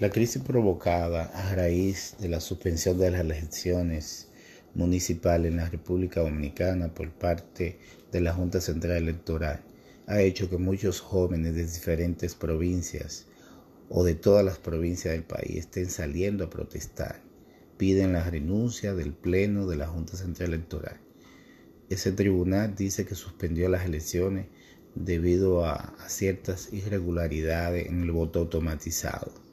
La crisis provocada a raíz de la suspensión de las elecciones municipales en la República Dominicana por parte de la Junta Central Electoral ha hecho que muchos jóvenes de diferentes provincias o de todas las provincias del país estén saliendo a protestar. Piden la renuncia del Pleno de la Junta Central Electoral. Ese tribunal dice que suspendió las elecciones debido a, a ciertas irregularidades en el voto automatizado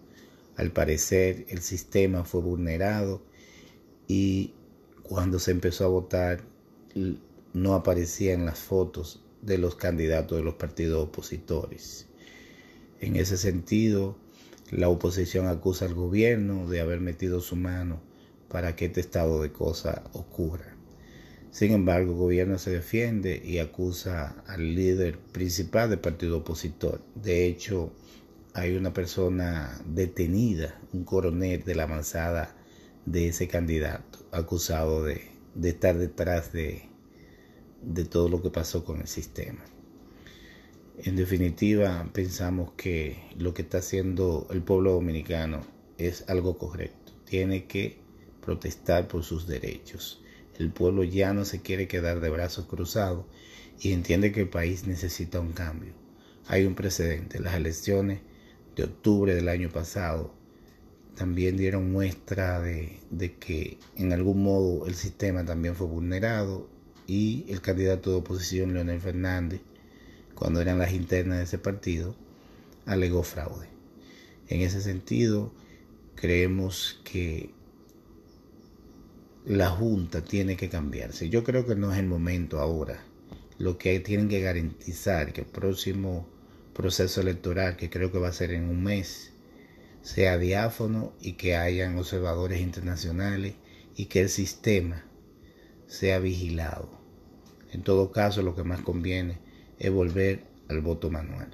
al parecer el sistema fue vulnerado y cuando se empezó a votar no aparecían las fotos de los candidatos de los partidos opositores. En ese sentido, la oposición acusa al gobierno de haber metido su mano para que este estado de cosas ocurra. Sin embargo, el gobierno se defiende y acusa al líder principal del partido opositor. De hecho, hay una persona detenida, un coronel de la avanzada de ese candidato, acusado de, estar detrás de, de todo lo que pasó con el sistema. En definitiva, pensamos que lo que está haciendo el pueblo dominicano es algo correcto. Tiene que protestar por sus derechos. El pueblo ya no se quiere quedar de brazos cruzados y entiende que el país necesita un cambio. Hay un precedente. Las elecciones de octubre del año pasado también dieron muestra de, que en algún modo el sistema también fue vulnerado y el candidato de oposición, Leonel Fernández, cuando eran las internas de ese partido, alegó fraude. En ese sentido, creemos que la Junta tiene que cambiarse. Yo creo que no es el momento ahora. Lo que tienen que garantizar que el próximo proceso electoral, que creo que va a ser en un mes, sea diáfono y que hayan observadores internacionales y que el sistema sea vigilado. En todo caso, lo que más conviene es volver al voto manual.